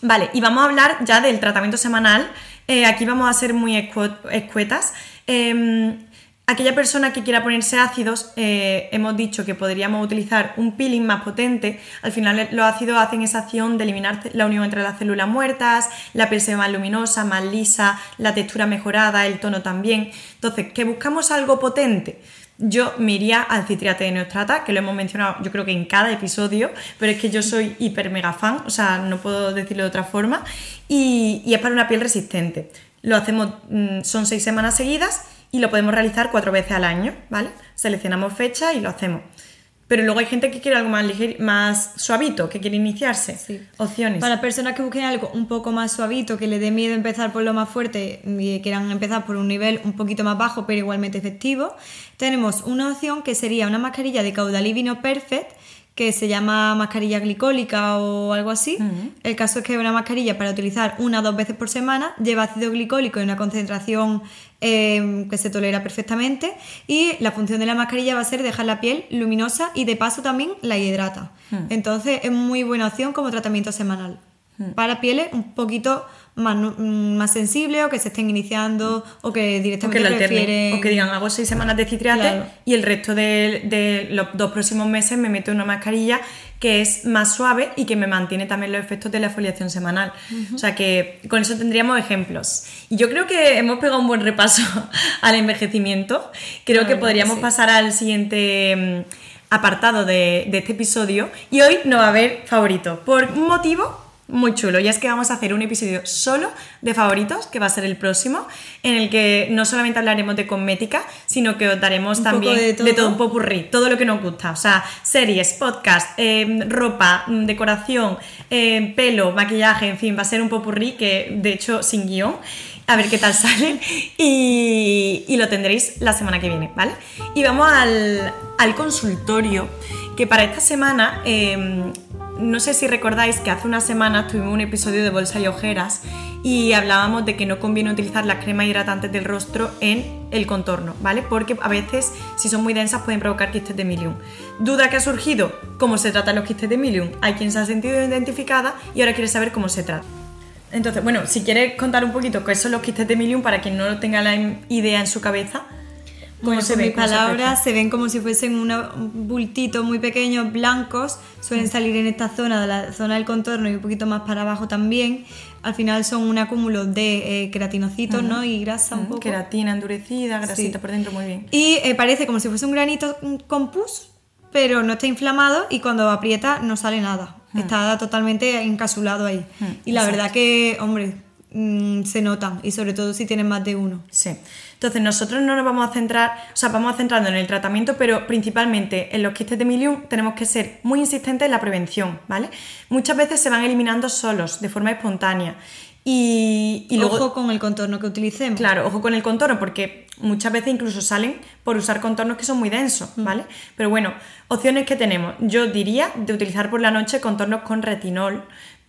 Speaker 1: Vale, y vamos a hablar ya del tratamiento semanal. Eh, aquí vamos a ser muy escu- escuetas. Eh, aquella persona que quiera ponerse ácidos, eh, hemos dicho que podríamos utilizar un peeling más potente. Al final los ácidos hacen esa acción de eliminar la unión entre las células muertas, la piel se ve más luminosa, más lisa, la textura mejorada, el tono también. Entonces, que buscamos algo potente. Yo me iría al citriate de Neostrata, que lo hemos mencionado yo creo que en cada episodio, pero es que yo soy hiper mega fan, o sea, no puedo decirlo de otra forma, y, y es para una piel resistente. Lo hacemos, mm, son seis semanas seguidas y lo podemos realizar cuatro veces al año, ¿vale? Seleccionamos fecha y lo hacemos. Pero luego hay gente que quiere algo más ligero, más suavito, que quiere iniciarse.
Speaker 2: Sí.
Speaker 1: Opciones.
Speaker 2: Para personas que busquen algo un poco más suavito, que les dé miedo empezar por lo más fuerte y quieran empezar por un nivel un poquito más bajo, pero igualmente efectivo, tenemos una opción que sería una mascarilla de Caudalivino Perfect, que se llama mascarilla glicólica o algo así. El caso es que es una mascarilla para utilizar una o dos veces por semana, lleva ácido glicólico en una concentración eh, que se tolera perfectamente y la función de la mascarilla va a ser dejar la piel luminosa y de paso también la hidrata. Entonces es muy buena opción como tratamiento semanal para pieles un poquito más, mm, más sensibles o que se estén iniciando o que
Speaker 1: o que
Speaker 2: directamente
Speaker 1: lo alternen,
Speaker 2: prefieren...
Speaker 1: o que digan hago seis semanas de citriate
Speaker 2: Claro.
Speaker 1: y el resto de, de los dos próximos meses me meto una mascarilla que es más suave y que me mantiene también los efectos de la exfoliación semanal. O sea que con eso tendríamos ejemplos. Y yo creo que hemos pegado un buen repaso [LAUGHS] al envejecimiento. Creo que podríamos
Speaker 2: que sí.
Speaker 1: pasar al siguiente mm, apartado de, de este episodio. Y hoy no va a haber favorito. Por un motivo muy chulo. Y es que vamos a hacer un episodio solo de favoritos, que va a ser el próximo, en el que no solamente hablaremos de cosmética, sino que os daremos
Speaker 2: Un
Speaker 1: también
Speaker 2: de
Speaker 1: de todo
Speaker 2: todo.
Speaker 1: un popurrí, todo lo que nos gusta. O sea, series, podcast, eh, ropa, mm, decoración, eh, pelo, maquillaje, en fin, va a ser un popurrí que, de hecho, sin guion. A ver qué tal [LAUGHS] sale y, y lo tendréis la semana que viene, ¿vale? Y vamos al, al consultorio, que para esta semana, eh, no sé si recordáis que hace unas semanas tuvimos un episodio de bolsa y ojeras y hablábamos de que no conviene utilizar las cremas hidratantes del rostro en el contorno, ¿vale? Porque a veces, si son muy densas, pueden provocar quistes de milium. ¿Duda que ha surgido? ¿Cómo se tratan los quistes de milium? Hay quien se ha sentido identificada y ahora quiere saber cómo se trata. Entonces, bueno, si quieres contar un poquito qué son los quistes de milium para quien no tenga la idea en su cabeza. ¿Cómo
Speaker 2: Bueno,
Speaker 1: se
Speaker 2: con
Speaker 1: ven?
Speaker 2: mis
Speaker 1: ¿Cómo se
Speaker 2: palabras se ven como si fuesen una- un bultito muy pequeños, blancos, suelen salir en esta zona, de la zona del contorno y un poquito más para abajo también. Al final son un acúmulo de eh, queratinocitos ¿no? y grasa un
Speaker 1: Mm,
Speaker 2: poco.
Speaker 1: Queratina endurecida, grasita
Speaker 2: Sí.
Speaker 1: por dentro, muy bien.
Speaker 2: Y eh, parece como si fuese un granito mm, con pus, pero no está inflamado y cuando aprieta no sale nada. Está totalmente encapsulado ahí. Y la
Speaker 1: exacto.
Speaker 2: verdad que, hombre, mm, se notan y sobre todo si tienen más de uno.
Speaker 1: Sí. Entonces, nosotros no nos vamos a centrar, o sea, vamos a centrarnos en el tratamiento, pero principalmente en los quistes de milium tenemos que ser muy insistentes en la prevención, ¿vale? Muchas veces se van eliminando solos, de forma espontánea. Y, y luego,
Speaker 2: Ojo con el contorno que utilicemos.
Speaker 1: Claro, ojo con el contorno, porque muchas veces incluso salen por usar contornos que son muy densos, ¿vale? Pero bueno, opciones que tenemos. Yo diría de utilizar por la noche contornos con retinol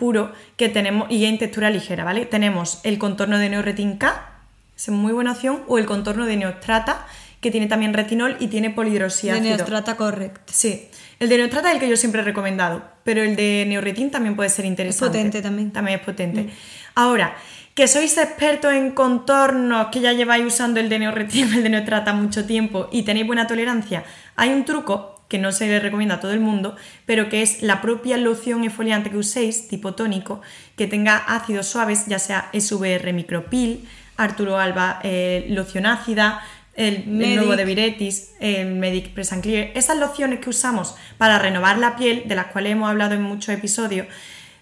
Speaker 1: puro que tenemos y en textura ligera, ¿vale? Tenemos el contorno de Neoretin K, es muy buena opción, o el contorno de Neostrata, que tiene también retinol y tiene
Speaker 2: De
Speaker 1: polidrosíácido.
Speaker 2: Neostrata correcto.
Speaker 1: Sí, el de Neostrata es el que yo siempre he recomendado, pero el de Neoretin también puede ser interesante.
Speaker 2: potente también.
Speaker 1: También es potente. Ahora, que sois expertos en contornos, que ya lleváis usando el de Neoretin, [LAUGHS] el de Neostrata mucho tiempo y tenéis buena tolerancia, hay un truco que no se le recomienda a todo el mundo, pero que es la propia loción exfoliante que uséis, tipo tónico, que tenga ácidos suaves, ya sea SVR Micropil, Arturo Alba eh, loción ácida, el, nuevo de Viretis, el Medic Press and Clear, esas lociones que usamos para renovar la piel, de las cuales hemos hablado en muchos episodios,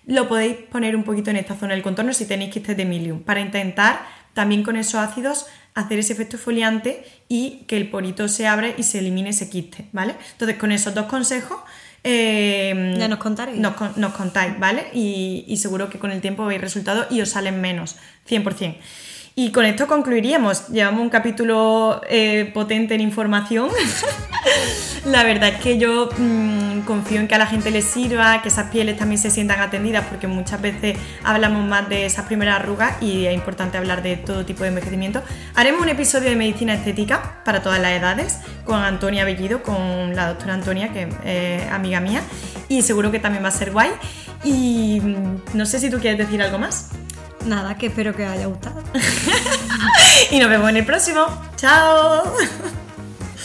Speaker 1: lo podéis poner un poquito en esta zona del contorno si tenéis quistes de milium, para intentar también con esos ácidos hacer ese efecto exfoliante y que el porito se abra y se elimine ese quiste, ¿vale? Entonces con esos dos consejos eh,
Speaker 2: Ya nos contaréis.
Speaker 1: nos, nos contáis, ¿vale? Y, y seguro que con el tiempo veis resultados y os salen menos, 100%. Y con esto concluiríamos. Llevamos un capítulo eh, potente en información. [LAUGHS] la verdad es que yo mm, confío en que a la gente les sirva, que esas pieles también se sientan atendidas, porque muchas veces hablamos más de esas primeras arrugas y es importante hablar de todo tipo de envejecimiento. Haremos un episodio de medicina estética para todas las edades con Antonia Bellido, con la doctora Antonia, que es amiga mía, y seguro que también va a ser guay. Y mm, no sé si tú quieres decir algo más.
Speaker 2: Nada, que espero que os haya gustado. [LAUGHS]
Speaker 1: Y nos vemos en el próximo. ¡Chao!